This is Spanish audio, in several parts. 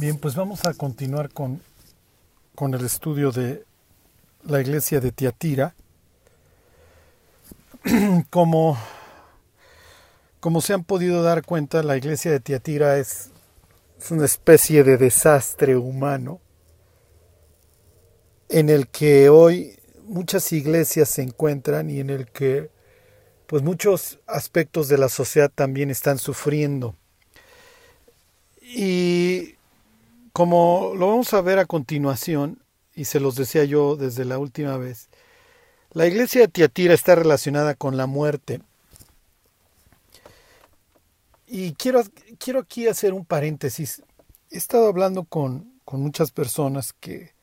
Bien, pues vamos a continuar con, con el estudio de la iglesia de Tiatira. Como, como se han podido dar cuenta, la iglesia de Tiatira es, es una especie de desastre humano en el que hoy muchas iglesias se encuentran y en el que pues muchos aspectos de la sociedad también están sufriendo. Y como lo vamos a ver a continuación, y se los decía yo desde la última vez, la iglesia de Tiatira está relacionada con la muerte. Y quiero, quiero aquí hacer un paréntesis. He estado hablando con, con muchas personas que,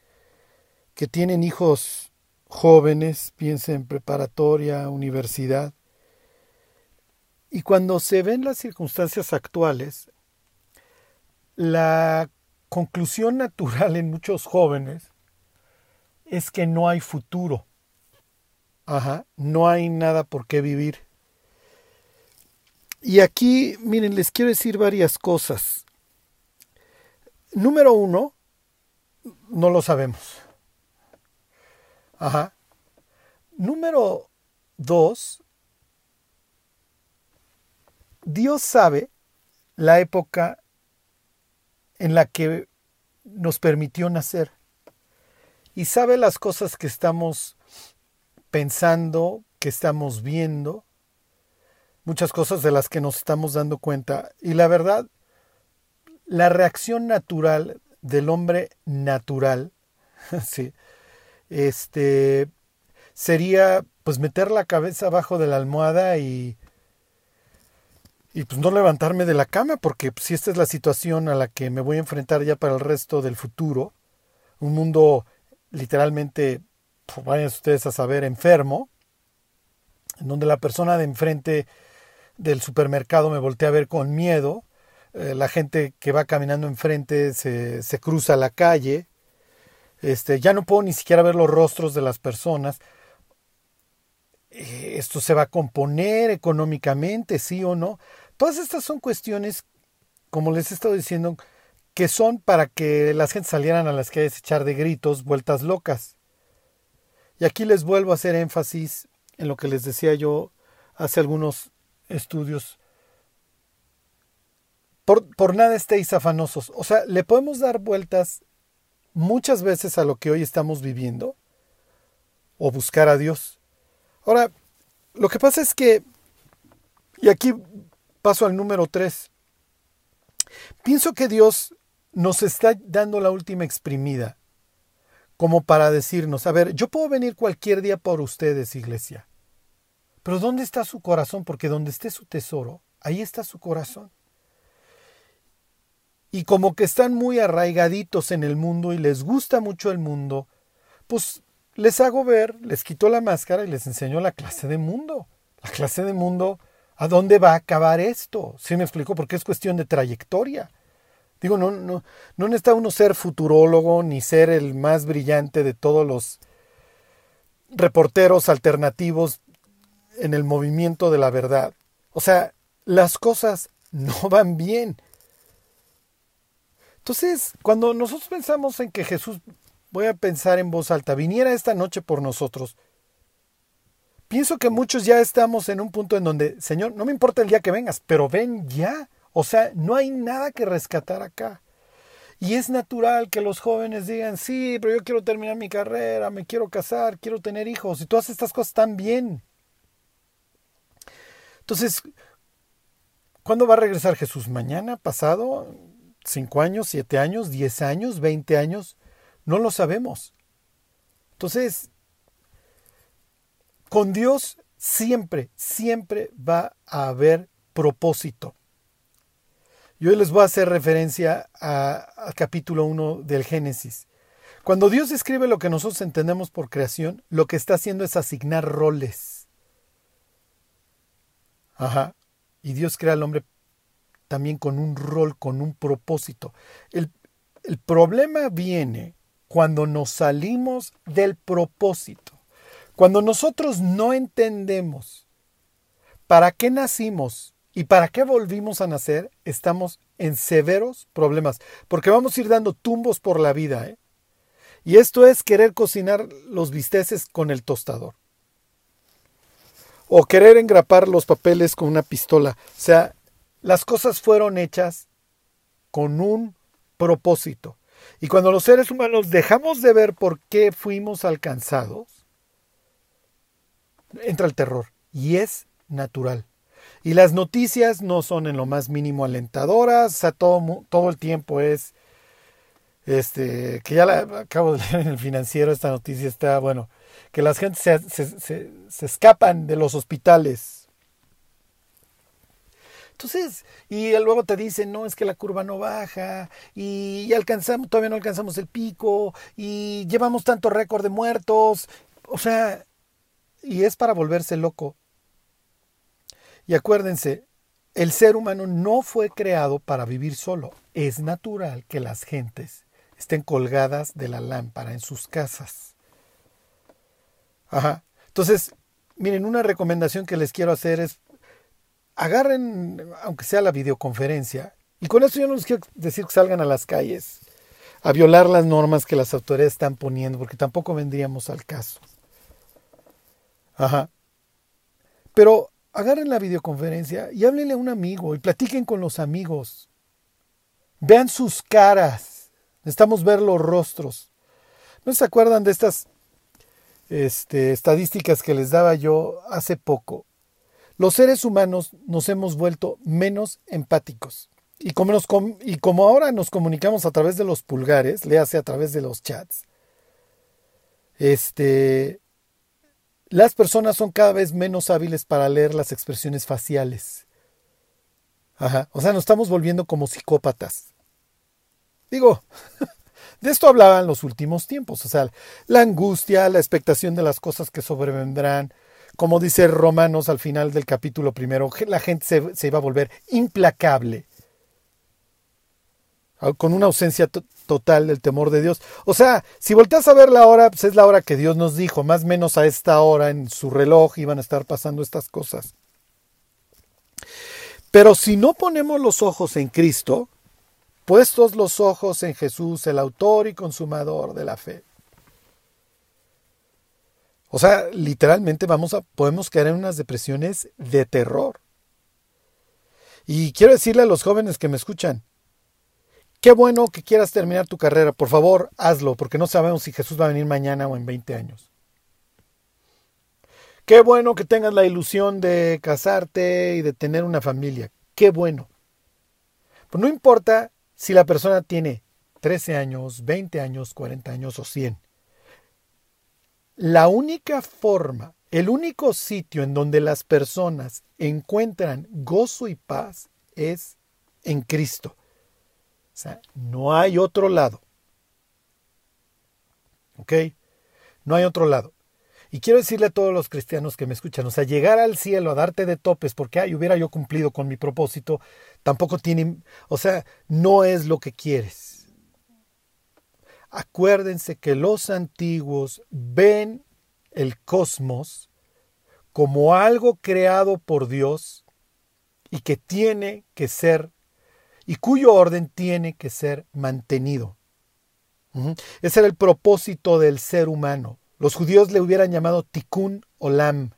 que tienen hijos jóvenes, piensen en preparatoria, universidad. Y cuando se ven las circunstancias actuales, la conclusión natural en muchos jóvenes es que no hay futuro. Ajá, no hay nada por qué vivir. Y aquí, miren, les quiero decir varias cosas. Número uno, no lo sabemos. Ajá. Número dos, Dios sabe la época en la que nos permitió nacer y sabe las cosas que estamos pensando, que estamos viendo, muchas cosas de las que nos estamos dando cuenta. Y la verdad, la reacción natural del hombre natural, sí, este, sería pues meter la cabeza abajo de la almohada y y pues no levantarme de la cama, porque si esta es la situación a la que me voy a enfrentar ya para el resto del futuro, un mundo literalmente, pues vayan ustedes a saber, enfermo, en donde la persona de enfrente del supermercado me voltea a ver con miedo, eh, la gente que va caminando enfrente se, se cruza la calle, este, ya no puedo ni siquiera ver los rostros de las personas. Eh, esto se va a componer económicamente, sí o no. Todas estas son cuestiones, como les he estado diciendo, que son para que las gente salieran a las calles a echar de gritos, vueltas locas. Y aquí les vuelvo a hacer énfasis en lo que les decía yo hace algunos estudios. Por, por nada estéis afanosos. O sea, le podemos dar vueltas muchas veces a lo que hoy estamos viviendo o buscar a Dios. Ahora, lo que pasa es que, y aquí paso al número 3, pienso que Dios nos está dando la última exprimida, como para decirnos, a ver, yo puedo venir cualquier día por ustedes, iglesia, pero ¿dónde está su corazón? Porque donde esté su tesoro, ahí está su corazón y como que están muy arraigaditos en el mundo y les gusta mucho el mundo, pues les hago ver, les quito la máscara y les enseño la clase de mundo. La clase de mundo, ¿a dónde va a acabar esto? ¿Sí me explico? Porque es cuestión de trayectoria. Digo, no, no, no necesita uno ser futurólogo ni ser el más brillante de todos los reporteros alternativos en el movimiento de la verdad. O sea, las cosas no van bien. Entonces, cuando nosotros pensamos en que Jesús, voy a pensar en voz alta, viniera esta noche por nosotros, pienso que muchos ya estamos en un punto en donde, Señor, no me importa el día que vengas, pero ven ya. O sea, no hay nada que rescatar acá. Y es natural que los jóvenes digan, sí, pero yo quiero terminar mi carrera, me quiero casar, quiero tener hijos, y todas estas cosas están bien. Entonces, ¿cuándo va a regresar Jesús? ¿Mañana? ¿Pasado? ¿Cinco años, siete años, diez años, veinte años? No lo sabemos. Entonces, con Dios siempre, siempre va a haber propósito. Y hoy les voy a hacer referencia al capítulo 1 del Génesis. Cuando Dios escribe lo que nosotros entendemos por creación, lo que está haciendo es asignar roles. Ajá. Y Dios crea al hombre también con un rol, con un propósito. El, el problema viene cuando nos salimos del propósito. Cuando nosotros no entendemos para qué nacimos ¿Y para qué volvimos a nacer? Estamos en severos problemas, porque vamos a ir dando tumbos por la vida. ¿eh? Y esto es querer cocinar los bisteces con el tostador. O querer engrapar los papeles con una pistola. O sea, las cosas fueron hechas con un propósito. Y cuando los seres humanos dejamos de ver por qué fuimos alcanzados, entra el terror. Y es natural. Y las noticias no son en lo más mínimo alentadoras, o sea, todo, todo el tiempo es, este, que ya acabo de leer en el financiero, esta noticia está, bueno, que las gentes se, se, se, escapan de los hospitales. Entonces, y luego te dicen, no, es que la curva no baja, y alcanzamos, todavía no alcanzamos el pico, y llevamos tanto récord de muertos, o sea, y es para volverse loco. Y acuérdense, el ser humano no fue creado para vivir solo. Es natural que las gentes estén colgadas de la lámpara en sus casas. Ajá. Entonces, miren, una recomendación que les quiero hacer es agarren, aunque sea la videoconferencia, y con eso yo no les quiero decir que salgan a las calles a violar las normas que las autoridades están poniendo, porque tampoco vendríamos al caso. Ajá. Pero agarren la videoconferencia y háblenle a un amigo y platiquen con los amigos. Vean sus caras. Necesitamos ver los rostros. ¿No se acuerdan de estas este, estadísticas que les daba yo hace poco? Los seres humanos nos hemos vuelto menos empáticos. Y como, y como ahora nos comunicamos a través de los pulgares, le hace a través de los chats, este, las personas son cada vez menos hábiles para leer las expresiones faciales. Ajá. O sea, nos estamos volviendo como psicópatas. Digo, de esto hablaban los últimos tiempos. O sea, la angustia, la expectación de las cosas que sobrevendrán. Como dice Romanos al final del capítulo primero, la gente se, se iba a volver implacable con una ausencia total del temor de Dios. O sea, si volteas a ver la hora, pues es la hora que Dios nos dijo, más o menos a esta hora en su reloj iban a estar pasando estas cosas. Pero si no ponemos los ojos en Cristo, puestos los ojos en Jesús, el autor y consumador de la fe. O sea, literalmente vamos a, podemos caer en unas depresiones de terror. Y quiero decirle a los jóvenes que me escuchan, Qué bueno que quieras terminar tu carrera. Por favor, hazlo, porque no sabemos si Jesús va a venir mañana o en 20 años. Qué bueno que tengas la ilusión de casarte y de tener una familia. Qué bueno. Pues no importa si la persona tiene 13 años, 20 años, 40 años o 100. La única forma, el único sitio en donde las personas encuentran gozo y paz es en Cristo. O sea, no hay otro lado. ¿Ok? No hay otro lado. Y quiero decirle a todos los cristianos que me escuchan, o sea, llegar al cielo a darte de topes porque, ay, hubiera yo cumplido con mi propósito, tampoco tiene, o sea, no es lo que quieres. Acuérdense que los antiguos ven el cosmos como algo creado por Dios y que tiene que ser y cuyo orden tiene que ser mantenido. Ese era el propósito del ser humano. Los judíos le hubieran llamado tikkun olam.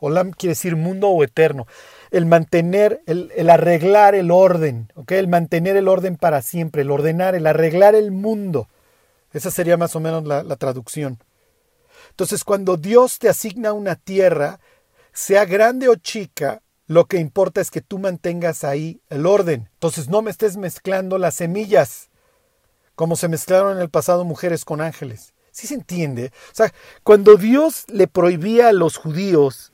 Olam quiere decir mundo o eterno. El mantener, el, arreglar el orden, el mantener el orden para siempre, el ordenar, el arreglar el mundo. Esa sería más o menos la, la traducción. Entonces, cuando Dios te asigna una tierra, sea grande o chica, lo que importa es que tú mantengas ahí el orden. Entonces no me estés mezclando las semillas, como se mezclaron en el pasado mujeres con ángeles. ¿Sí se entiende? O sea, cuando Dios le prohibía a los judíos,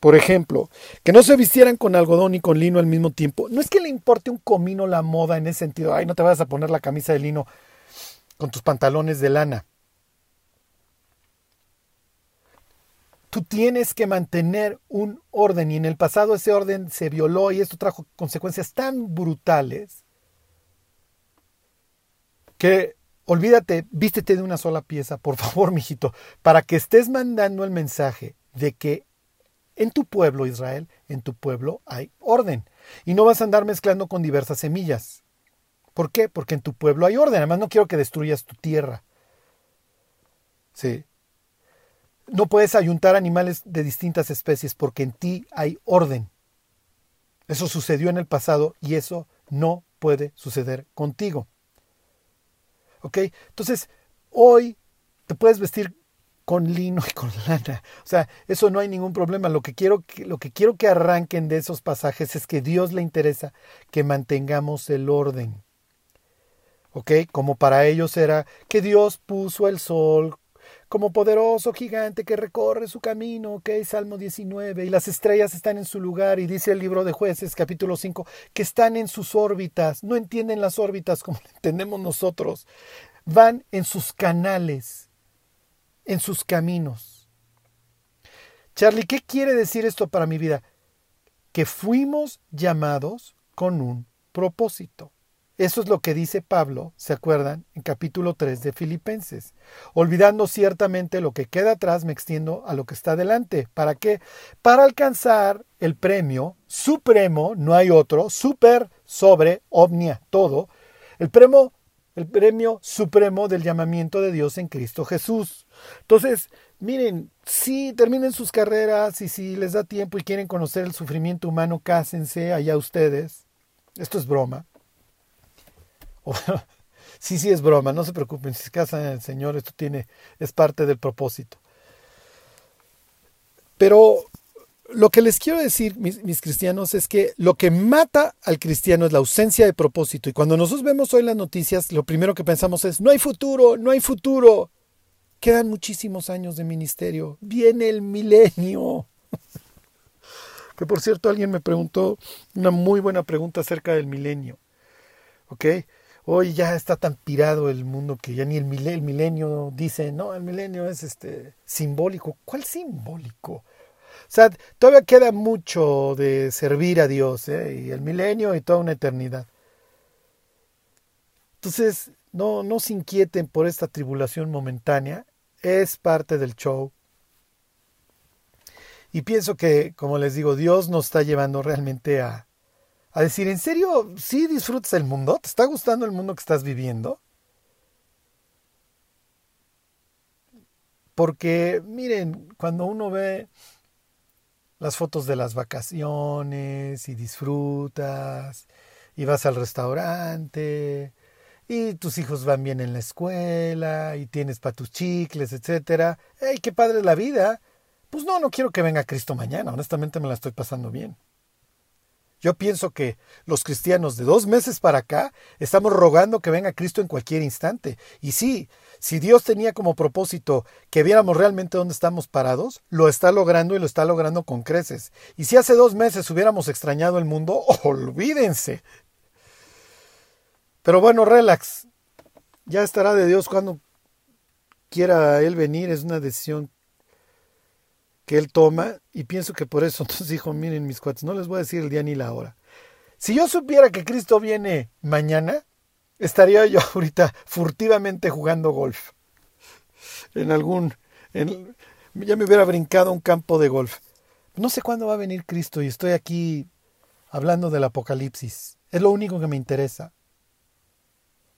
por ejemplo, que no se vistieran con algodón y con lino al mismo tiempo, no es que le importe un comino la moda en ese sentido. Ay, no te vas a poner la camisa de lino con tus pantalones de lana. Tú tienes que mantener un orden y en el pasado ese orden se violó y esto trajo consecuencias tan brutales que olvídate, vístete de una sola pieza, por favor, mijito, para que estés mandando el mensaje de que en tu pueblo Israel, en tu pueblo hay orden. Y no vas a andar mezclando con diversas semillas. ¿Por qué? Porque en tu pueblo hay orden. Además, no quiero que destruyas tu tierra. Sí. No puedes ayuntar animales de distintas especies porque en ti hay orden. Eso sucedió en el pasado y eso no puede suceder contigo. ¿Ok? Entonces, hoy te puedes vestir con lino y con lana. O sea, eso no hay ningún problema. Lo que quiero que, lo que, quiero que arranquen de esos pasajes es que Dios le interesa que mantengamos el orden. ¿Ok? Como para ellos era que Dios puso el sol como poderoso gigante que recorre su camino, ¿ok? Salmo 19, y las estrellas están en su lugar, y dice el libro de jueces, capítulo 5, que están en sus órbitas, no entienden las órbitas como entendemos nosotros, van en sus canales en sus caminos. Charlie, ¿qué quiere decir esto para mi vida? Que fuimos llamados con un propósito. Eso es lo que dice Pablo, ¿se acuerdan? En capítulo 3 de Filipenses. Olvidando ciertamente lo que queda atrás, me extiendo a lo que está adelante. ¿Para qué? Para alcanzar el premio supremo, no hay otro, super, sobre, omnia, todo. El premio, el premio supremo del llamamiento de Dios en Cristo Jesús. Entonces, miren, si terminen sus carreras y si les da tiempo y quieren conocer el sufrimiento humano, cásense allá ustedes. Esto es broma. sí, sí es broma, no se preocupen, si se casan el Señor, esto tiene, es parte del propósito. Pero lo que les quiero decir, mis, mis, cristianos, es que lo que mata al cristiano es la ausencia de propósito. Y cuando nosotros vemos hoy las noticias, lo primero que pensamos es, no hay futuro, no hay futuro. Quedan muchísimos años de ministerio. Viene el milenio. que por cierto alguien me preguntó una muy buena pregunta acerca del milenio. ¿Ok? Hoy ya está tan pirado el mundo que ya ni el milenio, dice, no, el milenio es este simbólico. ¿Cuál simbólico? O sea, todavía queda mucho de servir a Dios, ¿eh? y el milenio y toda una eternidad. Entonces, no, no se inquieten por esta tribulación momentánea es parte del show. Y pienso que, como les digo, Dios nos está llevando realmente a, a decir, ¿en serio sí disfrutas el mundo? ¿Te está gustando el mundo que estás viviendo? Porque, miren, cuando uno ve las fotos de las vacaciones y disfrutas y vas al restaurante y tus hijos van bien en la escuela y tienes para tus chicles, etcétera. ¡Ey, qué padre la vida! Pues no, no quiero que venga Cristo mañana, honestamente me la estoy pasando bien. Yo pienso que los cristianos de dos meses para acá estamos rogando que venga Cristo en cualquier instante. Y sí, si Dios tenía como propósito que viéramos realmente dónde estamos parados, lo está logrando y lo está logrando con creces. Y si hace dos meses hubiéramos extrañado el mundo, olvídense, pero bueno, relax. Ya estará de Dios cuando quiera Él venir. Es una decisión que Él toma. Y pienso que por eso nos dijo, miren mis cuates, no les voy a decir el día ni la hora. Si yo supiera que Cristo viene mañana, estaría yo ahorita furtivamente jugando golf. En algún... En, ya me hubiera brincado un campo de golf. No sé cuándo va a venir Cristo y estoy aquí hablando del Apocalipsis. Es lo único que me interesa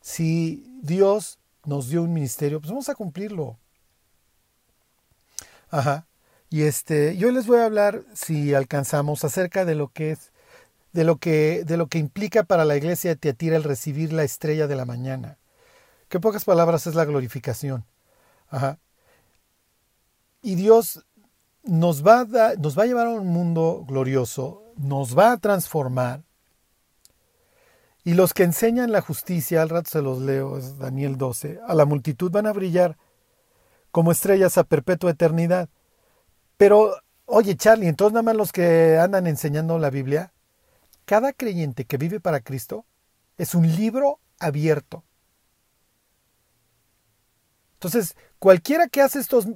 si Dios nos dio un ministerio, pues vamos a cumplirlo. Ajá. Y este, yo les voy a hablar, si alcanzamos, acerca de lo que es, de lo que, de lo que implica para la iglesia de Teatira el recibir la estrella de la mañana. Que pocas palabras es la glorificación. Ajá. Y Dios nos va, a nos va a llevar a un mundo glorioso, nos va a transformar, y los que enseñan la justicia, al rato se los leo, es Daniel 12, a la multitud van a brillar como estrellas a perpetua eternidad. Pero, oye Charlie, entonces nada más los que andan enseñando la Biblia, cada creyente que vive para Cristo es un libro abierto. Entonces, cualquiera que hace estos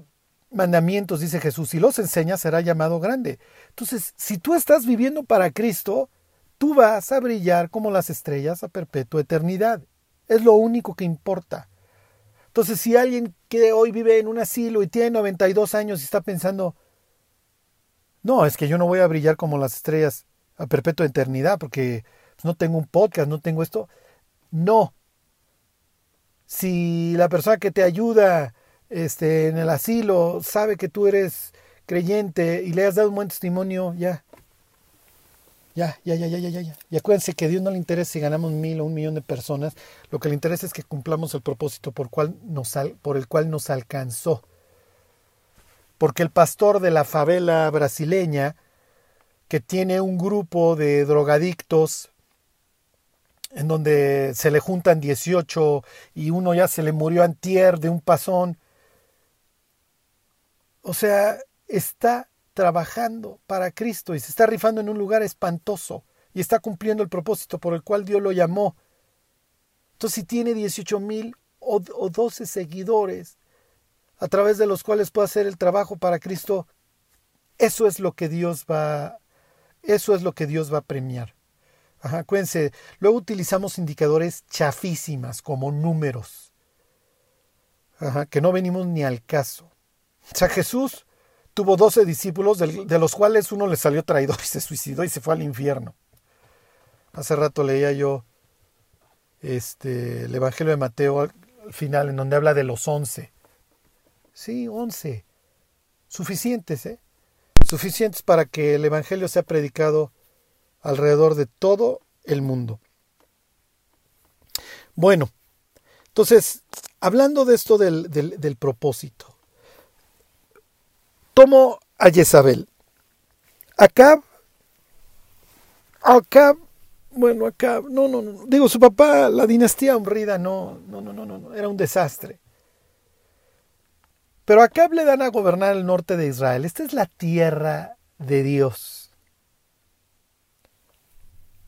mandamientos, dice Jesús, y los enseña, será llamado grande. Entonces, si tú estás viviendo para Cristo, tú vas a brillar como las estrellas a perpetua eternidad. Es lo único que importa. Entonces, si alguien que hoy vive en un asilo y tiene 92 años y está pensando, no, es que yo no voy a brillar como las estrellas a perpetua eternidad porque no tengo un podcast, no tengo esto. No. Si la persona que te ayuda este, en el asilo sabe que tú eres creyente y le has dado un buen testimonio, ya. Ya, ya, ya, ya, ya, ya. Y acuérdense que a Dios no le interesa si ganamos mil o un millón de personas. Lo que le interesa es que cumplamos el propósito por, cual nos, por el cual nos alcanzó. Porque el pastor de la favela brasileña, que tiene un grupo de drogadictos en donde se le juntan 18 y uno ya se le murió antier de un pasón. O sea, está trabajando para Cristo y se está rifando en un lugar espantoso y está cumpliendo el propósito por el cual Dios lo llamó. Entonces, si tiene 18 mil o, o 12 seguidores a través de los cuales puede hacer el trabajo para Cristo, eso es lo que Dios va, eso es lo que Dios va a premiar. Ajá, acuérdense, luego utilizamos indicadores chafísimas como números, Ajá, que no venimos ni al caso. O sea, Jesús tuvo doce discípulos, de los cuales uno le salió traidor y se suicidó y se fue al infierno. Hace rato leía yo este, el Evangelio de Mateo al final, en donde habla de los once. Sí, once. Suficientes, ¿eh? Suficientes para que el Evangelio sea predicado alrededor de todo el mundo. Bueno, entonces, hablando de esto del, del, propósito, tomo a Jezabel. Acá, acá, bueno, acá, no, no, no, digo, su papá, la dinastía honrida, no, no, no, no, no, era un desastre. Pero acá le dan a gobernar el norte de Israel. Esta es la tierra de Dios.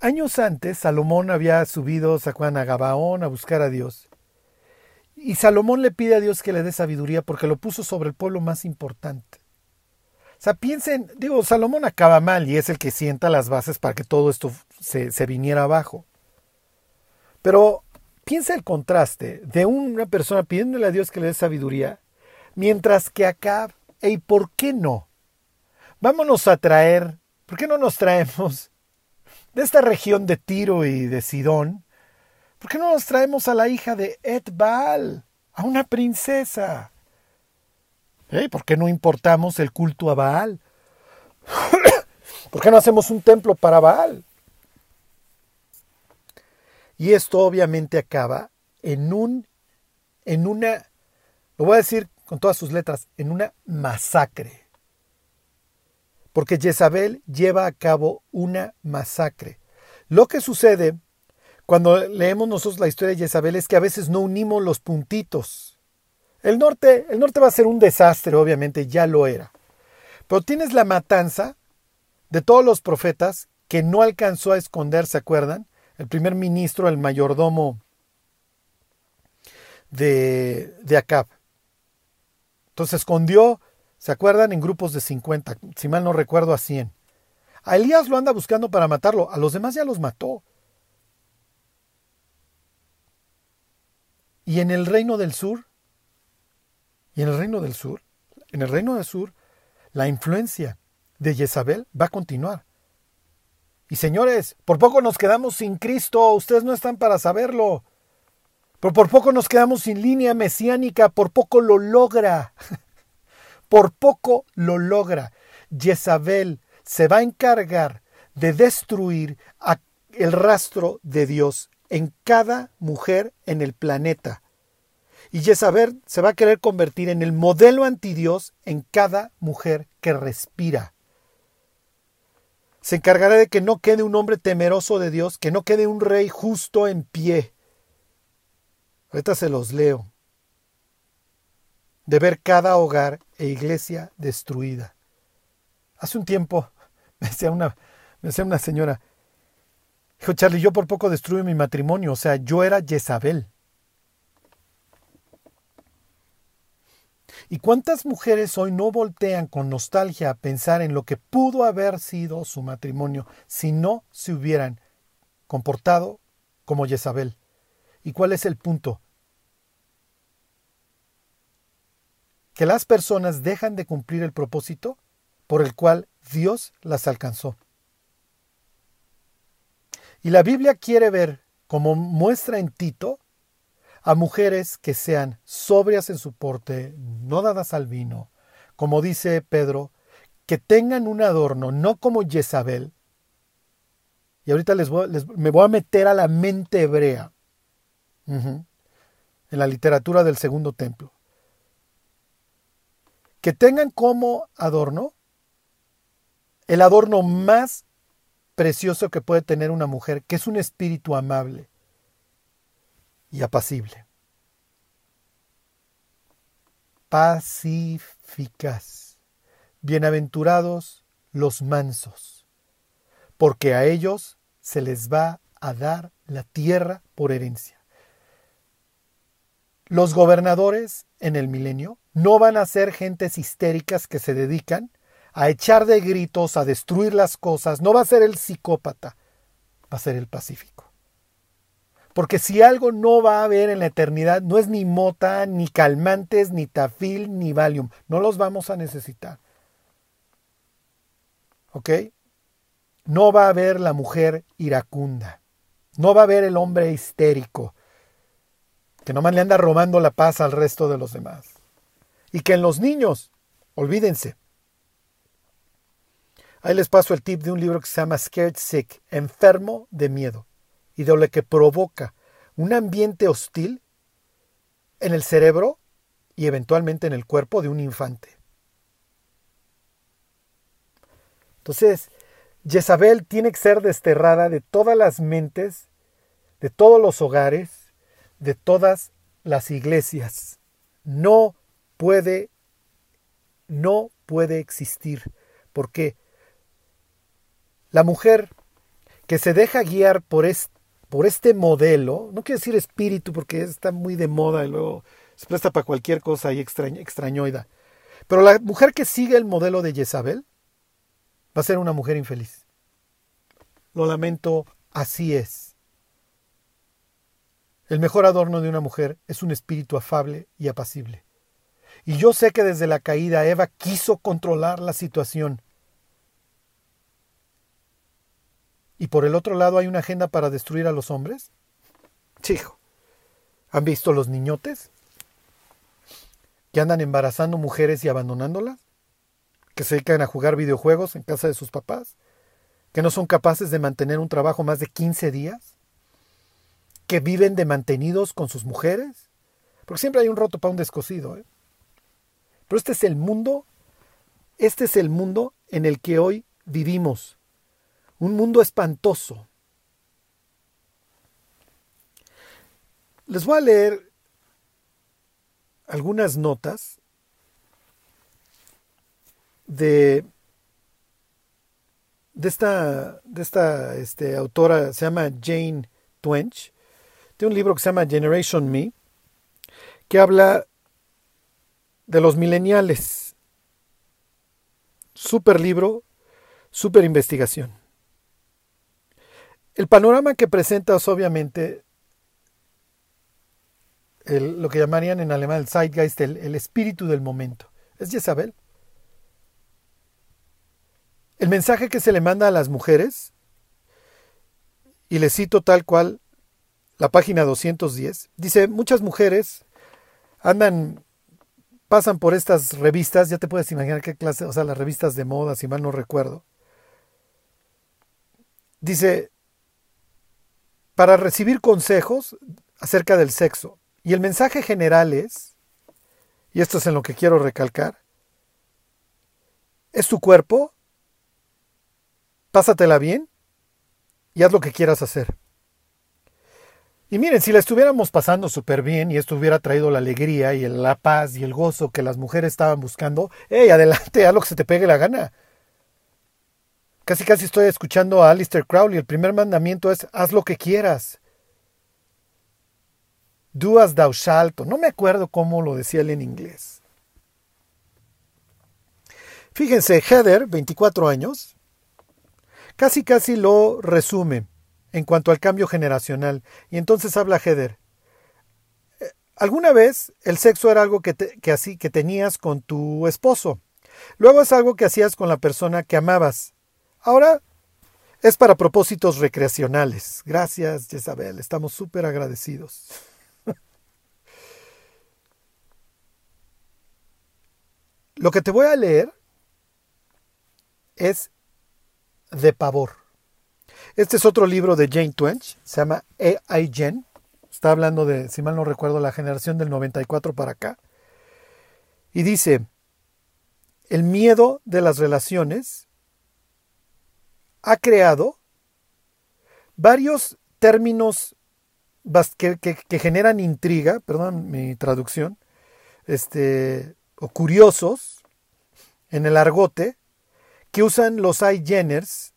Años antes, Salomón había subido a Gabaón a buscar a Dios. Y Salomón le pide a Dios que le dé sabiduría porque lo puso sobre el pueblo más importante. O sea, piensen, digo, Salomón acaba mal y es el que sienta las bases para que todo esto se, se viniera abajo. Pero piensa el contraste de una persona pidiéndole a Dios que le dé sabiduría, mientras que acá, ¿y por qué no? Vámonos a traer, ¿por qué no nos traemos de esta región de Tiro y de Sidón, ¿por qué no nos traemos a la hija de Ed Baal, a una princesa? ¿Eh? ¿Por qué no importamos el culto a Baal? ¿Por qué no hacemos un templo para Baal? Y esto obviamente acaba en un en una lo voy a decir con todas sus letras, en una masacre porque Jezabel lleva a cabo una masacre. Lo que sucede cuando leemos nosotros la historia de Jezabel es que a veces no unimos los puntitos. El norte, el norte va a ser un desastre, obviamente, ya lo era. Pero tienes la matanza de todos los profetas que no alcanzó a esconder, ¿se acuerdan? El primer ministro, el mayordomo de, de Acab. Entonces escondió ¿Se acuerdan? En grupos de 50, si mal no recuerdo a 100. A Elías lo anda buscando para matarlo, a los demás ya los mató. Y en el reino del sur, y en el reino del sur, en el reino del sur, la influencia de Jezabel va a continuar. Y señores, por poco nos quedamos sin Cristo, ustedes no están para saberlo. Pero por poco nos quedamos sin línea mesiánica, por poco lo logra. Por poco lo logra. Jezabel se va a encargar de destruir el rastro de Dios en cada mujer en el planeta. Y Jezabel se va a querer convertir en el modelo antidios en cada mujer que respira. Se encargará de que no quede un hombre temeroso de Dios, que no quede un rey justo en pie. Ahorita se los leo de ver cada hogar e iglesia destruida. Hace un tiempo me decía una, una señora, dijo Charlie, yo por poco destruí mi matrimonio, o sea, yo era Jezabel. ¿Y cuántas mujeres hoy no voltean con nostalgia a pensar en lo que pudo haber sido su matrimonio si no se hubieran comportado como Jezabel? ¿Y cuál es el punto? que las personas dejan de cumplir el propósito por el cual Dios las alcanzó. Y la Biblia quiere ver, como muestra en Tito, a mujeres que sean sobrias en su porte, no dadas al vino, como dice Pedro, que tengan un adorno, no como Jezabel. Y ahorita les, me voy a meter a la mente hebrea, en la literatura del segundo templo. Que tengan como adorno el adorno más precioso que puede tener una mujer, que es un espíritu amable y apacible. Pacíficas. Bienaventurados los mansos, porque a ellos se les va a dar la tierra por herencia. Los gobernadores en el milenio no van a ser gentes histéricas que se dedican a echar de gritos, a destruir las cosas. No va a ser el psicópata, va a ser el pacífico. Porque si algo no va a haber en la eternidad, no es ni mota, ni calmantes, ni tafil, ni valium. No los vamos a necesitar. ¿Ok? No va a haber la mujer iracunda. No va a haber el hombre histérico que nomás le anda robando la paz al resto de los demás. Y que en los niños, olvídense. Ahí les paso el tip de un libro que se llama Scared Sick, enfermo de miedo y de lo que provoca un ambiente hostil en el cerebro y eventualmente en el cuerpo de un infante. Entonces, Jezabel tiene que ser desterrada de todas las mentes, de todos los hogares, de todas las iglesias. No puede, no puede existir. porque La mujer que se deja guiar por este por este modelo, no quiero decir espíritu porque está muy de moda y luego se presta para cualquier cosa y extrañoida, pero la mujer que sigue el modelo de Jezabel va a ser una mujer infeliz. Lo lamento, así es. El mejor adorno de una mujer es un espíritu afable y apacible. Y yo sé que desde la caída Eva quiso controlar la situación, y por el otro lado hay una agenda para destruir a los hombres? Chijo. ¿Han visto los niñotes? Que andan embarazando mujeres y abandonándolas? ¿Que se dedican a jugar videojuegos en casa de sus papás? ¿Que no son capaces de mantener un trabajo más de 15 días? ¿Que viven de mantenidos con sus mujeres? Porque siempre hay un roto para un descosido. ¿eh? Pero este es el mundo, este es el mundo en el que hoy vivimos un mundo espantoso. Les voy a leer algunas notas de, de esta, de esta este, autora, se llama Jane Twench, de un libro que se llama Generation Me, que habla de los mileniales. Super libro, super investigación. El panorama que presenta es obviamente lo que llamarían en alemán el Zeitgeist, el, el espíritu del momento. Es Jezabel. El mensaje que se le manda a las mujeres, y le cito tal cual la página 210, dice, muchas mujeres andan, pasan por estas revistas, ya te puedes imaginar qué clase, o sea, las revistas de moda, si mal no recuerdo. Dice, para recibir consejos acerca del sexo. Y el mensaje general es, y esto es en lo que quiero recalcar, es tu cuerpo, pásatela bien y haz lo que quieras hacer. Y miren, si la estuviéramos pasando súper bien y esto hubiera traído la alegría y la paz y el gozo que las mujeres estaban buscando, ¡hey, adelante, haz lo que se te pegue la gana! Casi casi estoy escuchando a Alistair Crowley. El primer mandamiento es haz lo que quieras. Do as thou shalt. No me acuerdo cómo lo decía él en inglés. Fíjense, Heather, 24 años, casi casi lo resume en cuanto al cambio generacional. Y entonces habla Heather. Eh, alguna vez el sexo era algo que, que, así, que tenías con tu esposo. Luego es algo que hacías con la persona que amabas. Ahora Es para propósitos recreacionales. Gracias, Jezabel. Estamos súper agradecidos. Lo que te voy a leer es de pavor. Este es otro libro de Jane Twench, se llama AI Gen. Está hablando de, si mal no recuerdo, la generación del 94 para acá. Y dice, el miedo de las relaciones ha creado varios términos que, que, generan intriga, perdón mi traducción, este, o curiosos en el argote que usan los iGeners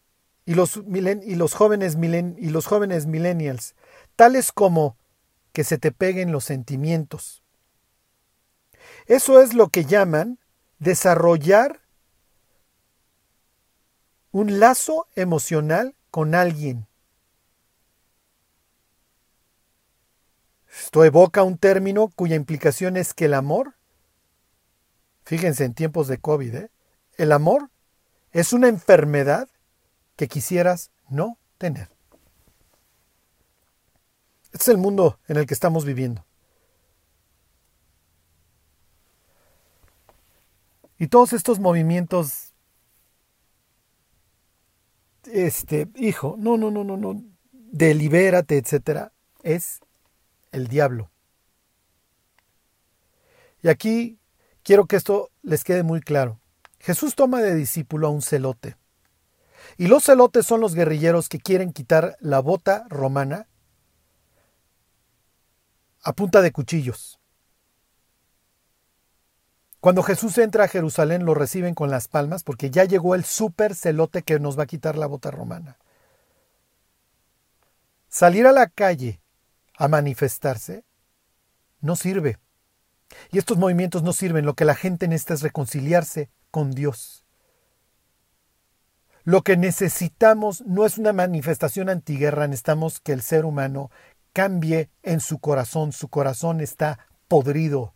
y los, y los jóvenes y los jóvenes millennials, tales como que se te peguen los sentimientos. Eso es lo que llaman desarrollar un lazo emocional con alguien. Esto evoca un término cuya implicación es que el amor, fíjense en tiempos de COVID, ¿eh? el amor es una enfermedad que quisieras no tener. Este es el mundo en el que estamos viviendo. Y todos estos movimientos, este, hijo, no, no, no, no, no, delibérate, etcétera, es el diablo. Y aquí quiero que esto les quede muy claro. Jesús toma de discípulo a un celote. Y los celotes son los guerrilleros que quieren quitar la bota romana a punta de cuchillos. Cuando Jesús entra a Jerusalén lo reciben con las palmas porque ya llegó el super celote que nos va a quitar la bota romana. Salir a la calle a manifestarse no sirve. Y estos movimientos no sirven. Lo que la gente necesita es reconciliarse con Dios. Lo que necesitamos no es una manifestación antiguerra, necesitamos que el ser humano cambie en su corazón. Su corazón está podrido.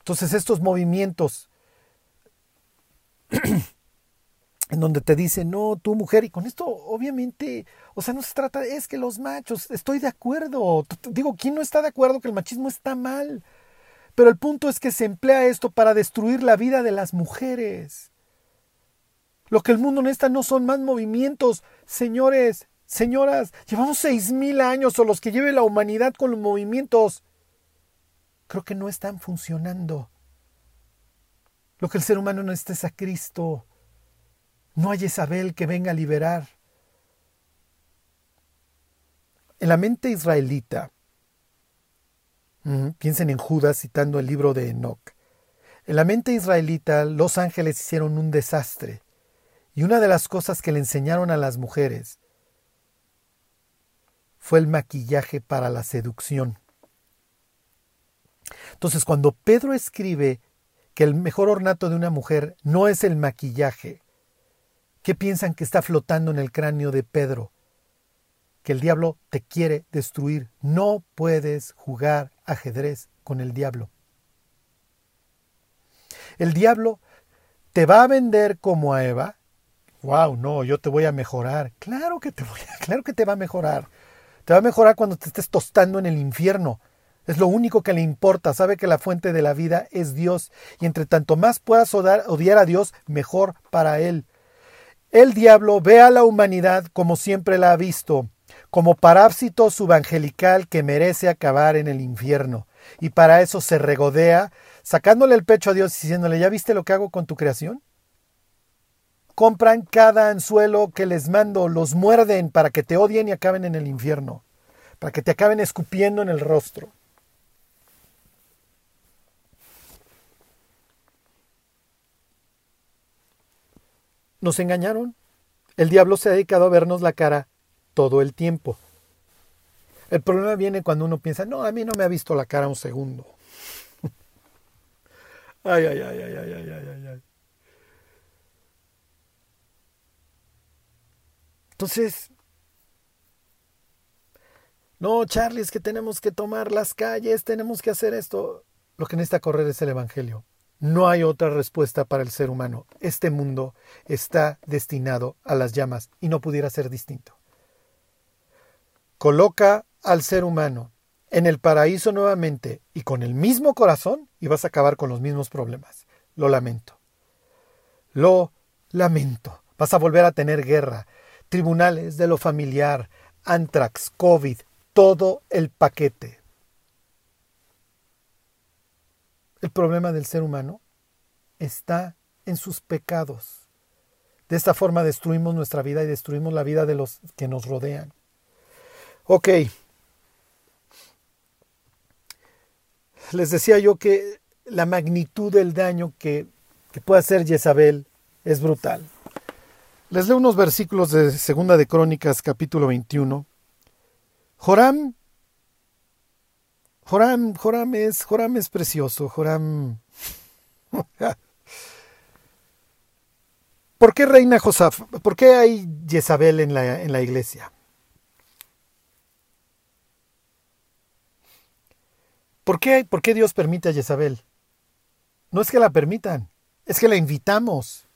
Entonces estos movimientos en donde te dicen, no, tú mujer, y con esto obviamente, o sea, no se trata, es que los machos, estoy de acuerdo, digo, ¿quién no está de acuerdo que el machismo está mal? Pero el punto es que se emplea esto para destruir la vida de las mujeres. Lo que el mundo necesita no son más movimientos, señores, señoras. Llevamos seis mil años o los que lleve la humanidad con los movimientos. Creo que no están funcionando. Lo que el ser humano necesita es a Cristo. No hay Isabel que venga a liberar. En la mente israelita, Piensen en Judas citando el libro de Enoch. En la mente israelita, los ángeles hicieron un desastre. Y una de las cosas que le enseñaron a las mujeres fue el maquillaje para la seducción. Entonces, cuando Pedro escribe que el mejor ornato de una mujer no es el maquillaje, ¿qué piensan que está flotando en el cráneo de Pedro? que el diablo te quiere destruir. No puedes jugar ajedrez con el diablo. El diablo te va a vender como a Eva. Wow, no, yo te voy a mejorar. Claro que te voy a, claro que te va a mejorar. Te va a mejorar cuando te estés tostando en el infierno. Es lo único que le importa. Sabe que la fuente de la vida es Dios. Y entre tanto más puedas odiar a Dios, mejor para Él. El diablo ve a la humanidad como siempre la ha visto, como parásito subangelical que merece acabar en el infierno. Y para eso se regodea, sacándole el pecho a Dios y diciéndole, ¿ya viste lo que hago con tu creación? Compran cada anzuelo que les mando, los muerden para que te odien y acaben en el infierno, para que te acaben escupiendo en el rostro. Nos engañaron. El diablo se ha dedicado a vernos la cara todo el tiempo. El problema viene cuando uno piensa, no, a mí no me ha visto la cara un segundo. ay, ay, ay, ay, ay, ay, ay, ay. Entonces, no, Charlie, es que tenemos que tomar las calles, tenemos que hacer esto. Lo que necesita correr es el Evangelio. No hay otra respuesta para el ser humano. Este mundo está destinado a las llamas y no pudiera ser distinto. Coloca al ser humano en el paraíso nuevamente y con el mismo corazón y vas a acabar con los mismos problemas. Lo lamento. Lo lamento. Vas a volver a tener guerra, tribunales de lo familiar, antrax, COVID, todo el paquete. El problema del ser humano está en sus pecados. De esta forma destruimos nuestra vida y destruimos la vida de los que nos rodean. Ok. Les decía yo que la magnitud del daño que, que puede hacer Jezabel es brutal. Les leo unos versículos de Segunda de Crónicas, capítulo 21. Joram Joram, Joram es, Joram es precioso, Joram. ¿Por qué reina Josaf? ¿Por qué hay Jezabel en la, en la iglesia? ¿Por qué, ¿Por qué Dios permite a Jezabel? No es que la permitan, es que la invitamos.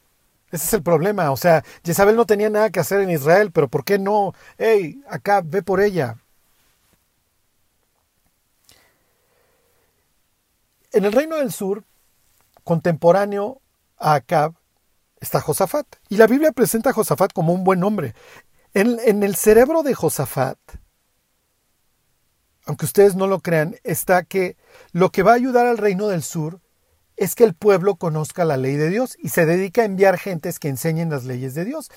Ese es el problema. O sea, Jezabel no tenía nada que hacer en Israel, pero ¿por qué no? Hey, acá, ve por ella. En el reino del sur, contemporáneo a Acab, está Josafat. Y la Biblia presenta a Josafat como un buen hombre. En, en, el cerebro de Josafat, aunque ustedes no lo crean, está que lo que va a ayudar al reino del sur es que el pueblo conozca la ley de Dios y se dedica a enviar gentes que enseñen las leyes de Dios.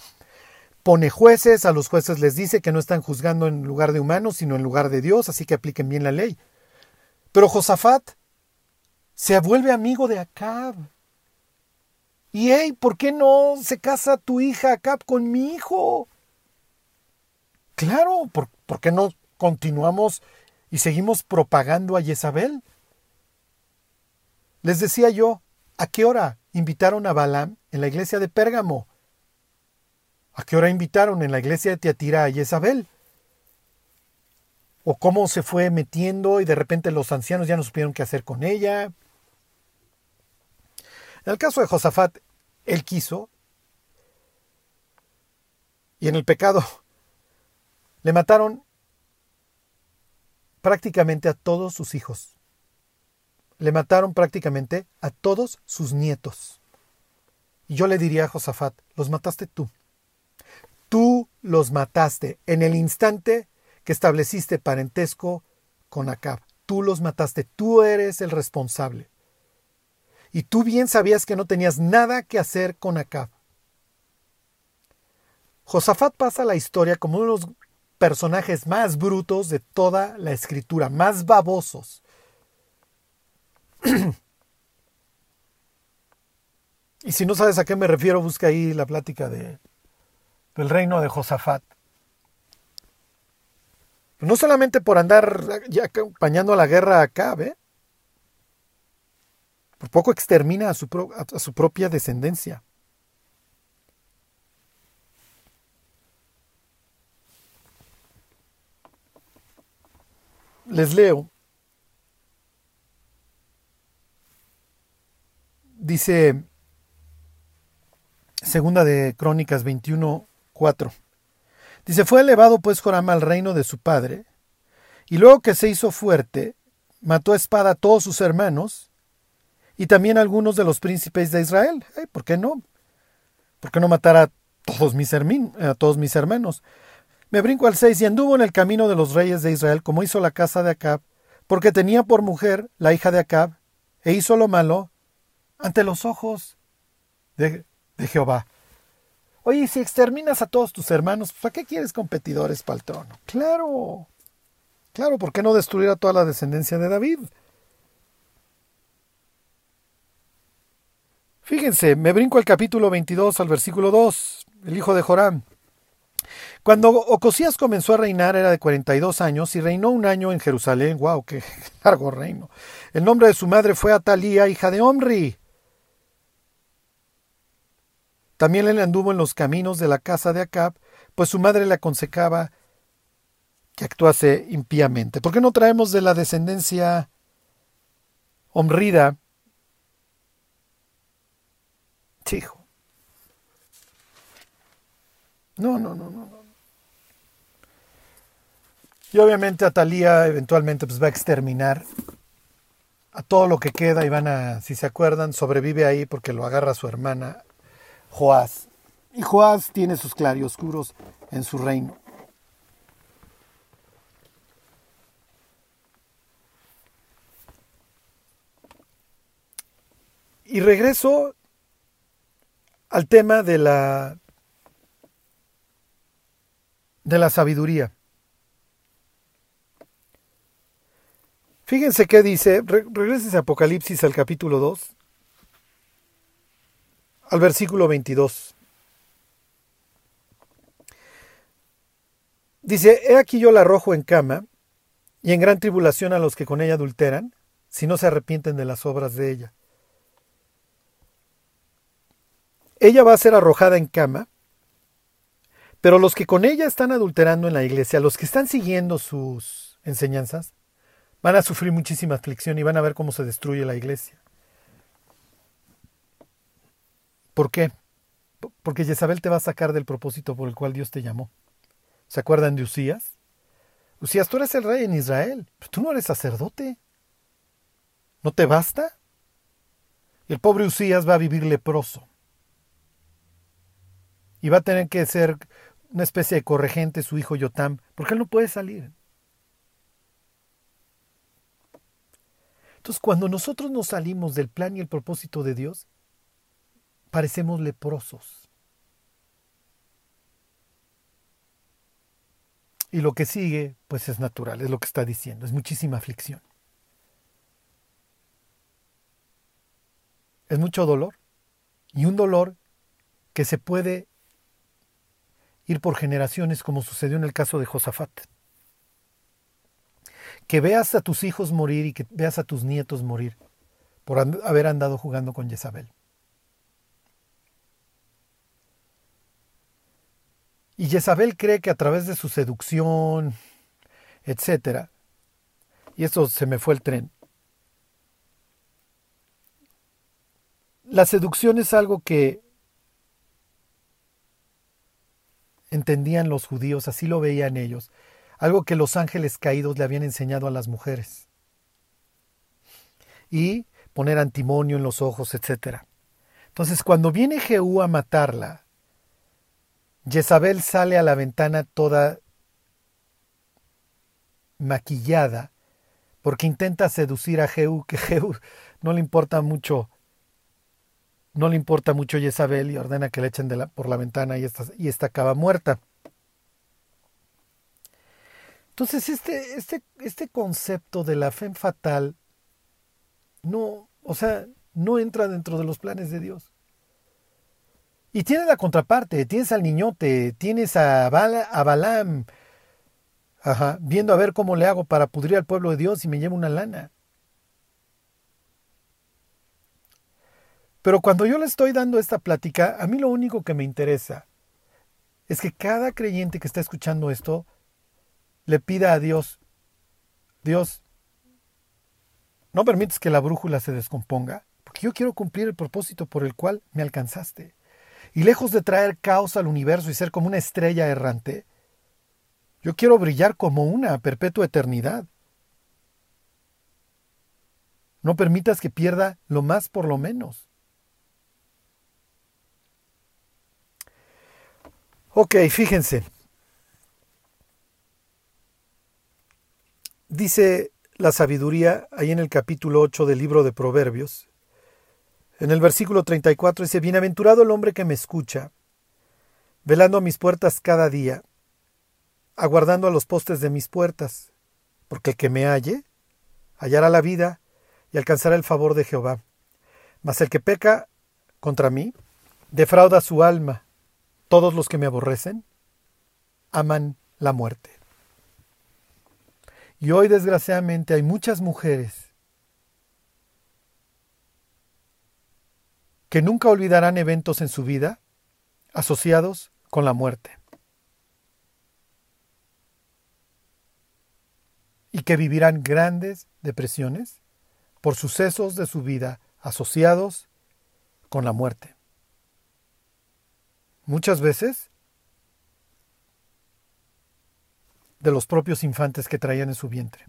Pone jueces, a los jueces les dice que no están juzgando en lugar de humanos, sino en lugar de Dios, así que apliquen bien la ley. Pero Josafat se vuelve amigo de Acab. Y hey, ¿por qué no se casa tu hija Acab con mi hijo? Claro, ¿por, ¿por qué no continuamos y seguimos propagando a Jezabel? Les decía yo, ¿a qué hora invitaron a Balaam en la iglesia de Pérgamo? ¿A qué hora invitaron en la iglesia de Tiatira a Jezabel? ¿O cómo se fue metiendo y de repente los ancianos ya no supieron qué hacer con ella? En el caso de Josafat, él quiso, y en el pecado le mataron prácticamente a todos sus hijos. Le mataron prácticamente a todos sus nietos. Y yo le diría a Josafat, los mataste tú. Tú los mataste en el instante que estableciste parentesco con Acab. Tú los mataste, tú eres el responsable y tú bien sabías que no tenías nada que hacer con Acab. Josafat pasa la historia como uno de los personajes más brutos de toda la escritura, más babosos. y si no sabes a qué me refiero, busca ahí la plática de, del reino de Josafat. No solamente por andar ya acompañando a la guerra a Acab, ¿eh? Por poco extermina a su, a su propia descendencia. Les leo. Dice Segunda de Crónicas 21, 4. Dice, fue elevado pues Joram al reino de su padre, y luego que se hizo fuerte, mató a espada a todos sus hermanos, y también algunos de los príncipes de Israel. ¿Por qué no? ¿Por qué no matar a todos mis, a todos mis hermanos? Me brinco al 6 y anduvo en el camino de los reyes de Israel como hizo la casa de Acab, porque tenía por mujer la hija de Acab, e hizo lo malo ante los ojos de, Jehová. Oye, si exterminas a todos tus hermanos, ¿para qué quieres competidores para el trono? Claro, claro, ¿por qué no destruir a toda la descendencia de David? Fíjense, me brinco al capítulo 22, al versículo 2, el hijo de Joram. Cuando Ocosías comenzó a reinar era de 42 años y reinó un año en Jerusalén. ¡Wow! ¡Qué largo reino! El nombre de su madre fue Atalía, hija de Omri. También él anduvo en los caminos de la casa de Acab, pues su madre le aconsejaba que actuase impíamente. ¿Por qué no traemos de la descendencia omrida Chijo. No, no, no, no, no. Y obviamente Atalía eventualmente pues va a exterminar a todo lo que queda y van a, si se acuerdan, sobrevive ahí porque lo agarra su hermana Joás. Y Joás tiene sus claroscuros en su reino. Y regreso al tema de la de la sabiduría. Fíjense qué dice, regreses a Apocalipsis al capítulo 2, al versículo 22. Dice, he aquí yo la arrojo en cama y en gran tribulación a los que con ella adulteran, si no se arrepienten de las obras de ella. Ella va a ser arrojada en cama, pero los que con ella están adulterando en la iglesia, los que están siguiendo sus enseñanzas, van a sufrir muchísima aflicción y van a ver cómo se destruye la iglesia. ¿Por qué? Porque Jezabel te va a sacar del propósito por el cual Dios te llamó. ¿Se acuerdan de Usías? Usías, tú eres el rey en Israel, pero tú no eres sacerdote. ¿No te basta? el pobre Usías va a vivir leproso. Y va a tener que ser una especie de corregente su hijo Yotam, porque él no puede salir. Entonces, cuando nosotros nos salimos del plan y el propósito de Dios, parecemos leprosos. Y lo que sigue, pues es natural, es lo que está diciendo, es muchísima aflicción. Es mucho dolor y un dolor que se puede ir por generaciones como sucedió en el caso de Josafat que veas a tus hijos morir y que veas a tus nietos morir por haber andado jugando con Jezabel. Y Jezabel cree que a través de su seducción, etcétera, y eso se me fue el tren. La seducción es algo que entendían los judíos, así lo veían ellos algo que los ángeles caídos le habían enseñado a las mujeres. Y poner antimonio en los ojos, etc. Entonces, cuando viene Jehú a matarla, Jezabel sale a la ventana toda maquillada, porque intenta seducir a Jehú, que Jehú no le importa mucho, no le importa mucho Jezabel y ordena que le echen por la ventana y esta, y esta acaba muerta. Entonces, este, este, este concepto de la fe fatal no, o sea, no entra dentro de los planes de Dios. Y tiene la contraparte, tienes al niñote, tienes a, Balaam, viendo a ver cómo le hago para pudrir al pueblo de Dios y me llevo una lana. Pero cuando yo le estoy dando esta plática, a mí lo único que me interesa es que cada creyente que está escuchando esto le pida a Dios, Dios, no permites que la brújula se descomponga, porque yo quiero cumplir el propósito por el cual me alcanzaste. Y lejos de traer caos al universo y ser como una estrella errante, yo quiero brillar como una perpetua eternidad. No permitas que pierda lo más por lo menos. Ok, fíjense. Dice la sabiduría ahí en el capítulo 8 del libro de Proverbios. En el versículo 34 dice, Bienaventurado el hombre que me escucha, velando a mis puertas cada día, aguardando a los postes de mis puertas, porque el que me halle, hallará la vida y alcanzará el favor de Jehová. Mas el que peca contra mí, defrauda su alma. Todos los que me aborrecen, aman la muerte. Y hoy desgraciadamente hay muchas mujeres que nunca olvidarán eventos en su vida asociados con la muerte. Y que vivirán grandes depresiones por sucesos de su vida asociados con la muerte. muchas veces de los propios infantes que traían en su vientre.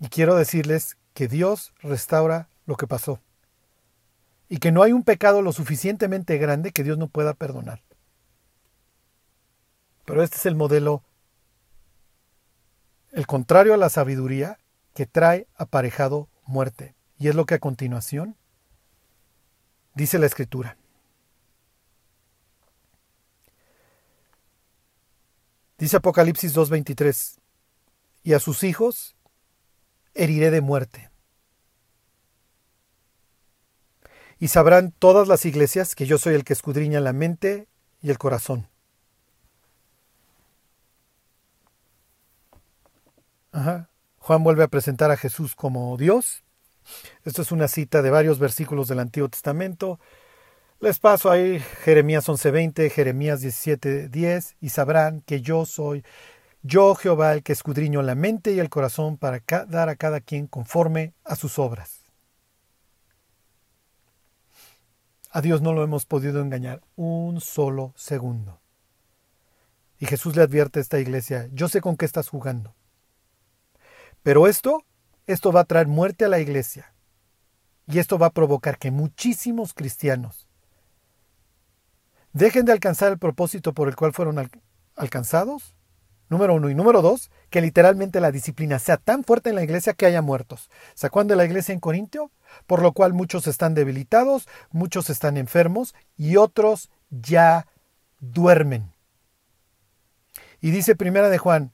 Y quiero decirles que Dios restaura lo que pasó y que no hay un pecado lo suficientemente grande que Dios no pueda perdonar. Pero este es el modelo, el contrario a la sabiduría, que trae aparejado muerte. Y es lo que a continuación dice la escritura. Dice Apocalipsis 2.23, y a sus hijos heriré de muerte. Y sabrán todas las iglesias que yo soy el que escudriña la mente y el corazón. Juan vuelve a presentar a Jesús como Dios. Esto es una cita de varios versículos del Antiguo Testamento. Les paso ahí Jeremías 11:20, Jeremías 17:10 y sabrán que yo soy yo Jehová el que escudriño la mente y el corazón para dar a cada quien conforme a sus obras. A Dios no lo hemos podido engañar un solo segundo. Y Jesús le advierte a esta iglesia, yo sé con qué estás jugando. Pero esto, esto va a traer muerte a la iglesia. Y esto va a provocar que muchísimos cristianos dejen de alcanzar el propósito por el cual fueron alcanzados. Número uno. Y número dos, que literalmente la disciplina sea tan fuerte en la iglesia que haya muertos. ¿Se de la iglesia en Corintio? Por lo cual muchos están debilitados, muchos están enfermos y otros ya duermen. Y dice Primera de Juan,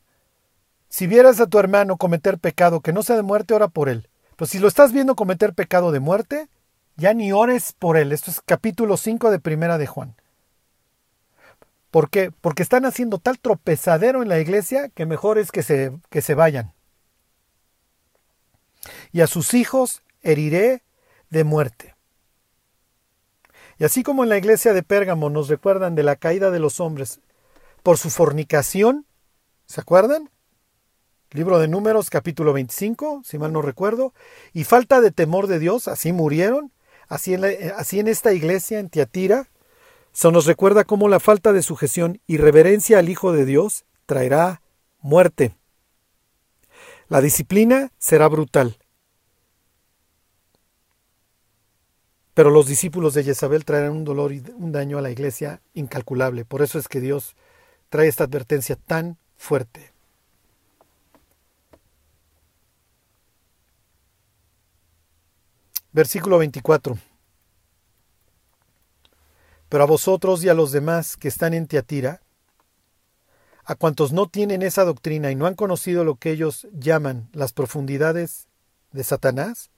si vieras a tu hermano cometer pecado que no sea de muerte, ora por él. Pues si lo estás viendo cometer pecado de muerte, ya ni ores por él. Esto es capítulo 5 de Primera de Juan. ¿Por qué? Porque están haciendo tal tropezadero en la iglesia que mejor es que se, que se vayan. Y a sus hijos heriré de muerte. Y así como en la iglesia de Pérgamo nos recuerdan de la caída de los hombres por su fornicación, ¿se acuerdan? Libro de Números, capítulo 25, si mal no recuerdo. Y falta de temor de Dios, así murieron. Así en, así en esta iglesia, en Tiatira, se nos recuerda cómo la falta de sujeción y reverencia al Hijo de Dios traerá muerte. La disciplina será brutal. Pero los discípulos de Jezabel traerán un dolor y un daño a la iglesia incalculable. Por eso es que Dios trae esta advertencia tan fuerte. Versículo 24. Pero a vosotros y a los demás que están en Tiatira, a cuantos no tienen esa doctrina y no han conocido lo que ellos llaman las profundidades de Satanás,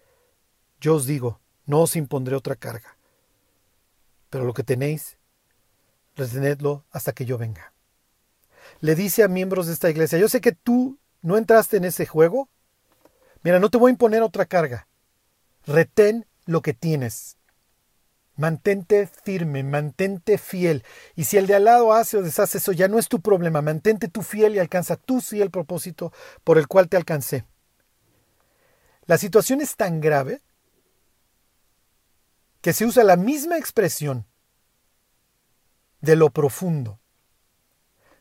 yo os digo, no os impondré otra carga. Pero lo que tenéis, retenedlo hasta que yo venga. Le dice a miembros de esta iglesia, yo sé que tú no entraste en ese juego. Mira, no te voy a imponer otra carga. Retén lo que tienes. Mantente firme, mantente fiel. Y si el de al lado hace o deshace eso, ya no es tu problema. Mantente tú fiel y alcanza tú sí el propósito por el cual te alcancé. La situación es tan grave que se usa la misma expresión de lo profundo.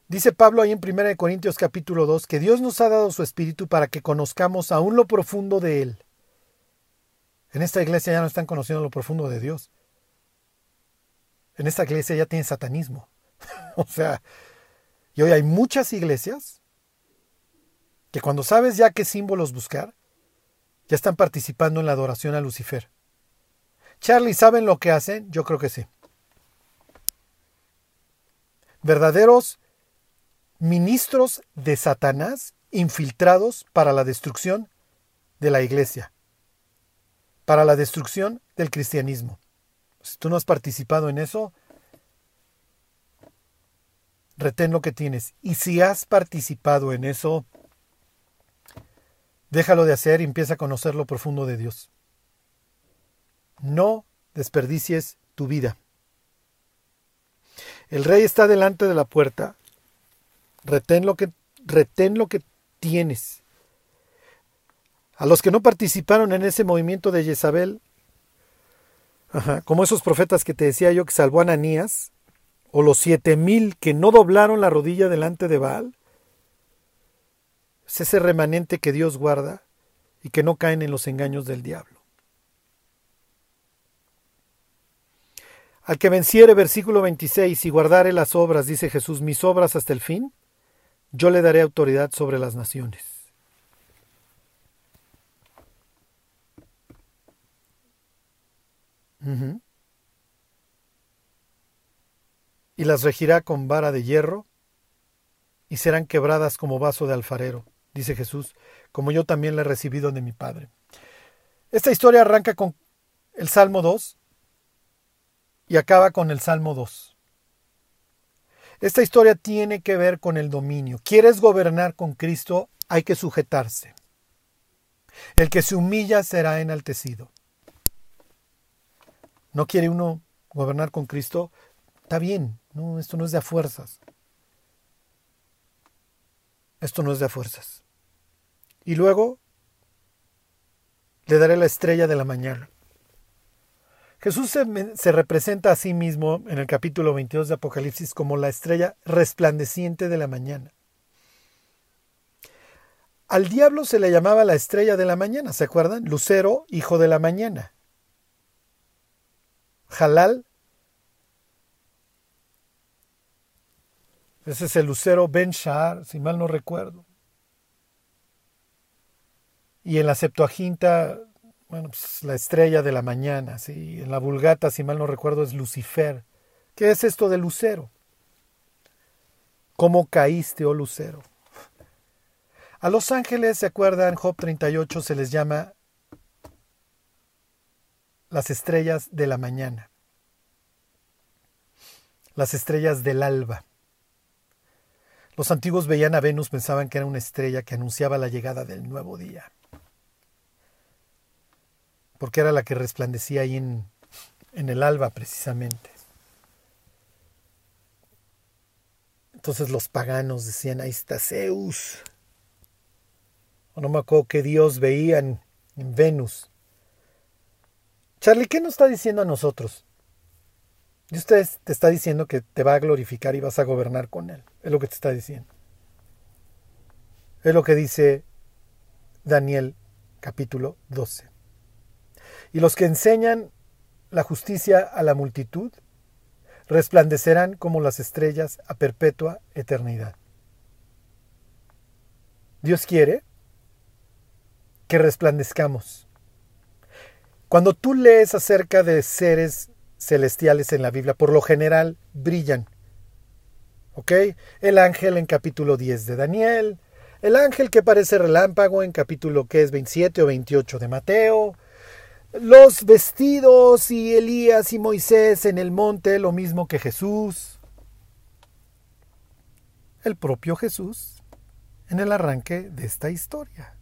Dice Pablo ahí en 1 Corintios capítulo 2 que Dios nos ha dado su espíritu para que conozcamos aún lo profundo de Él. En esta iglesia ya no están conociendo lo profundo de Dios. En esta iglesia ya tiene satanismo. o sea, y hoy hay muchas iglesias que cuando sabes ya qué símbolos buscar, ya están participando en la adoración a Lucifer. Charlie, ¿saben lo que hacen? Yo creo que sí. Verdaderos ministros de Satanás infiltrados para la destrucción de la iglesia para la destrucción del cristianismo. Si tú no has participado en eso, retén lo que tienes. Y si has participado en eso, déjalo de hacer y empieza a conocer lo profundo de Dios. No desperdicies tu vida. El rey está delante de la puerta. Retén lo que, retén lo que tienes. A los que no participaron en ese movimiento de Jezabel, Como esos profetas que te decía yo que salvó a Ananías, o los siete mil que no doblaron la rodilla delante de Baal. Es ese remanente que Dios guarda y que no caen en los engaños del diablo. Al que venciere, versículo 26, y guardare las obras, dice Jesús, mis obras hasta el fin, yo le daré autoridad sobre las naciones. Y las regirá con vara de hierro, y serán quebradas como vaso de alfarero, dice Jesús, como yo también le he recibido de mi Padre. Esta historia arranca con el Salmo 2, y acaba con el Salmo 2. Esta historia tiene que ver con el dominio. ¿Quieres gobernar con Cristo? Hay que sujetarse. El que se humilla será enaltecido. ¿No quiere uno gobernar con Cristo? Está bien, no, esto no es de a fuerzas. Esto no es de a fuerzas. Y luego le daré la estrella de la mañana. Jesús se, representa a sí mismo en el capítulo 22 de Apocalipsis como la estrella resplandeciente de la mañana. Al diablo se le llamaba la estrella de la mañana, ¿se acuerdan? Lucero, hijo de la mañana. Jalal. Ese es el lucero Ben Shahar, si mal no recuerdo. Y en la Septuaginta bueno, pues la estrella de la mañana, ¿sí? en la vulgata, si mal no recuerdo, es Lucifer. ¿Qué es esto de lucero? ¿Cómo caíste, oh lucero? A los ángeles, ¿se acuerdan? Job 38 se les llama las estrellas de la mañana, las estrellas del alba. Los antiguos veían a Venus, pensaban que era una estrella que anunciaba la llegada del nuevo día porque era la que resplandecía ahí en, en el alba precisamente. Entonces los paganos decían, ahí está Zeus. O no me acuerdo qué Dios veían en Venus. Charlie, ¿qué nos está diciendo a nosotros? Y usted te está diciendo que te va a glorificar y vas a gobernar con él. Es lo que te está diciendo. Es lo que dice Daniel capítulo 12 y los que enseñan la justicia a la multitud resplandecerán como las estrellas a perpetua eternidad. Dios quiere que resplandezcamos. Cuando tú lees acerca de seres celestiales en la Biblia, por lo general brillan. ¿Ok? El ángel en capítulo 10 de Daniel, el ángel que parece relámpago en capítulo que es 27 o 28 de Mateo, los vestidos y Elías y Moisés en el monte, lo mismo que Jesús. El propio Jesús en el arranque de esta historia.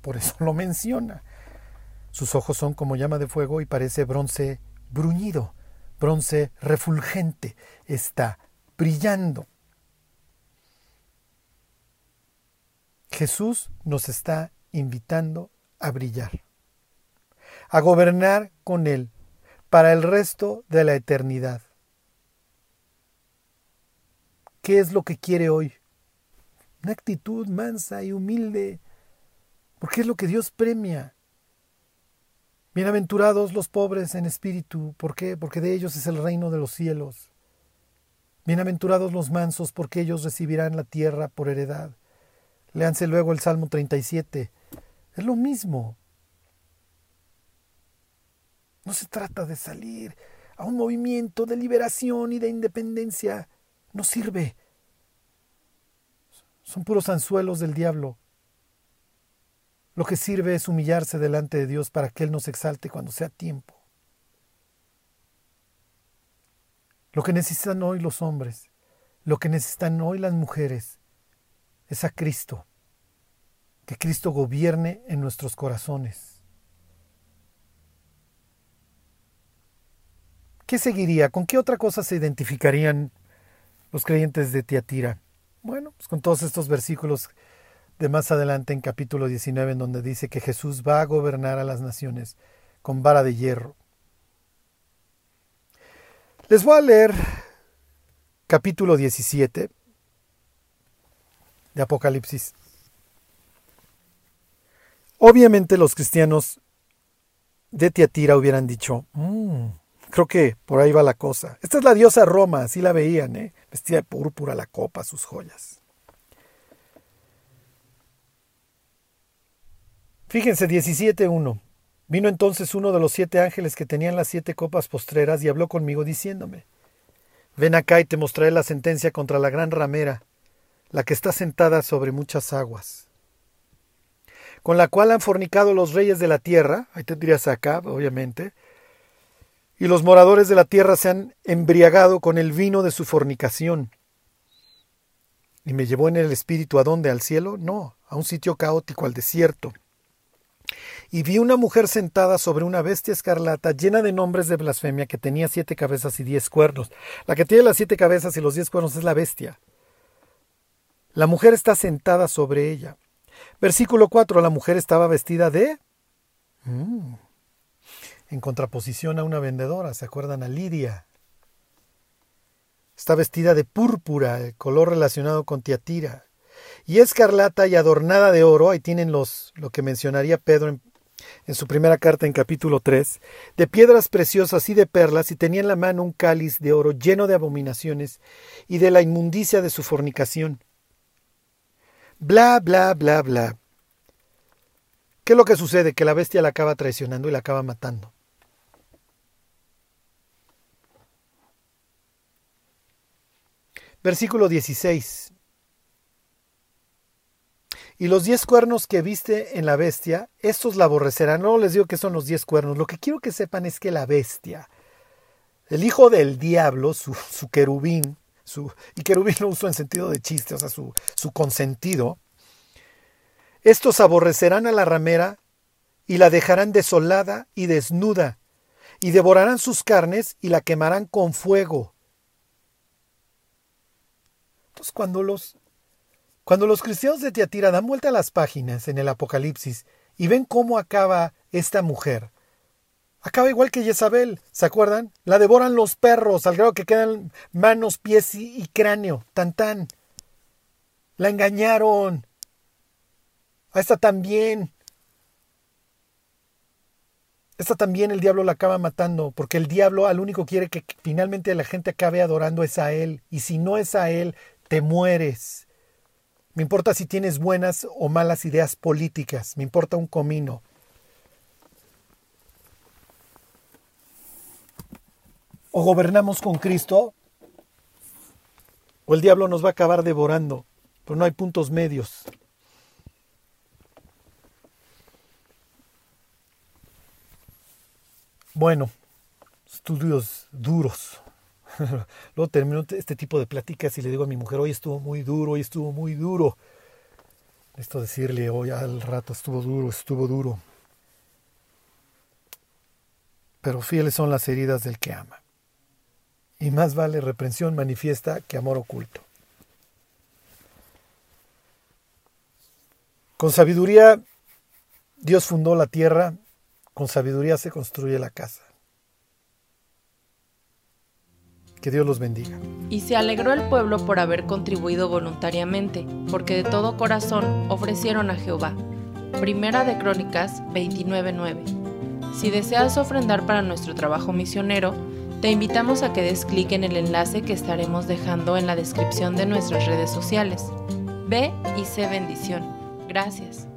Por eso lo menciona. Sus ojos son como llama de fuego y parece bronce bruñido, bronce refulgente. Está brillando. Jesús nos está invitando a brillar a gobernar con Él para el resto de la eternidad. ¿Qué es lo que quiere hoy? Una actitud mansa y humilde, porque es lo que Dios premia. Bienaventurados los pobres en espíritu, ¿por qué? Porque de ellos es el reino de los cielos. Bienaventurados los mansos, porque ellos recibirán la tierra por heredad. Léanse luego el Salmo 37. Es lo mismo. No se trata de salir a un movimiento de liberación y de independencia. No sirve. Son puros anzuelos del diablo. Lo que sirve es humillarse delante de Dios para que Él nos exalte cuando sea tiempo. Lo que necesitan hoy los hombres, lo que necesitan hoy las mujeres, es a Cristo. Que Cristo gobierne en nuestros corazones. ¿Qué seguiría? ¿Con qué otra cosa se identificarían los creyentes de Tiatira? Bueno, pues con todos estos versículos de más adelante en capítulo 19, en donde dice que Jesús va a gobernar a las naciones con vara de hierro. Les voy a leer capítulo 17 de Apocalipsis. Obviamente los cristianos de Tiatira hubieran dicho, mm, creo que por ahí va la cosa. Esta es la diosa Roma, así la veían, ¿eh? vestida de púrpura, la copa, sus joyas. Fíjense, 17.1. Vino entonces uno de los siete ángeles que tenían las siete copas postreras y habló conmigo diciéndome, Ven acá y te mostraré la sentencia contra la gran ramera, la que está sentada sobre muchas aguas, con la cual han fornicado los reyes de la tierra, ahí tendrías acá, obviamente, y los moradores de la tierra se han embriagado con el vino de su fornicación. ¿Y me llevó en el espíritu a dónde? ¿Al cielo? No, a un sitio caótico, al desierto y vi una mujer sentada sobre una bestia escarlata llena de nombres de blasfemia que tenía siete cabezas y diez cuernos. La que tiene las siete cabezas y los diez cuernos es la bestia. La mujer está sentada sobre ella. Versículo 4. La mujer estaba vestida de... Mm, en contraposición a una vendedora, ¿se acuerdan? A Lidia. Está vestida de púrpura, el color relacionado con Tiatira. Y escarlata y adornada de oro, ahí tienen los, lo que mencionaría Pedro en en su primera carta en capítulo 3, de piedras preciosas y de perlas, y tenía en la mano un cáliz de oro lleno de abominaciones y de la inmundicia de su fornicación. Bla, bla, bla, bla. ¿Qué es lo que sucede? Que la bestia la acaba traicionando y la acaba matando. Versículo 16. Y los diez cuernos que viste en la bestia, estos la aborrecerán. No les digo que son los diez cuernos. Lo que quiero que sepan es que la bestia, el hijo del diablo, su, querubín, su, y querubín lo uso en sentido de chiste, o sea, su, su consentido, estos aborrecerán a la ramera y la dejarán desolada y desnuda, y devorarán sus carnes y la quemarán con fuego. Entonces, cuando los cuando los cristianos de Tiatira dan vuelta a las páginas en el Apocalipsis y ven cómo acaba esta mujer, acaba igual que Jezabel, ¿se acuerdan? La devoran los perros al grado que quedan manos, pies y, cráneo, tan tan. La engañaron. A esta también. Esta también el diablo la acaba matando, porque el diablo al único quiere que finalmente la gente acabe adorando es a él, y si no es a él, te mueres. Me importa si tienes buenas o malas ideas políticas. Me importa un comino. O gobernamos con Cristo o el diablo nos va a acabar devorando. Pero no hay puntos medios. Bueno, estudios duros. Luego termino este tipo de pláticas y le digo a mi mujer, hoy estuvo muy duro, hoy estuvo muy duro. Esto decirle, hoy al rato estuvo duro, estuvo duro. Pero fieles son las heridas del que ama. Y más vale reprensión manifiesta que amor oculto. Con sabiduría Dios fundó la tierra, con sabiduría se construye la casa. Que Dios los bendiga. Y se alegró el pueblo por haber contribuido voluntariamente, porque de todo corazón ofrecieron a Jehová. Primera de Crónicas 29:9. Si deseas ofrendar para nuestro trabajo misionero, te invitamos a que des clic en el enlace que estaremos dejando en la descripción de nuestras redes sociales. Ve y sé bendición. Gracias.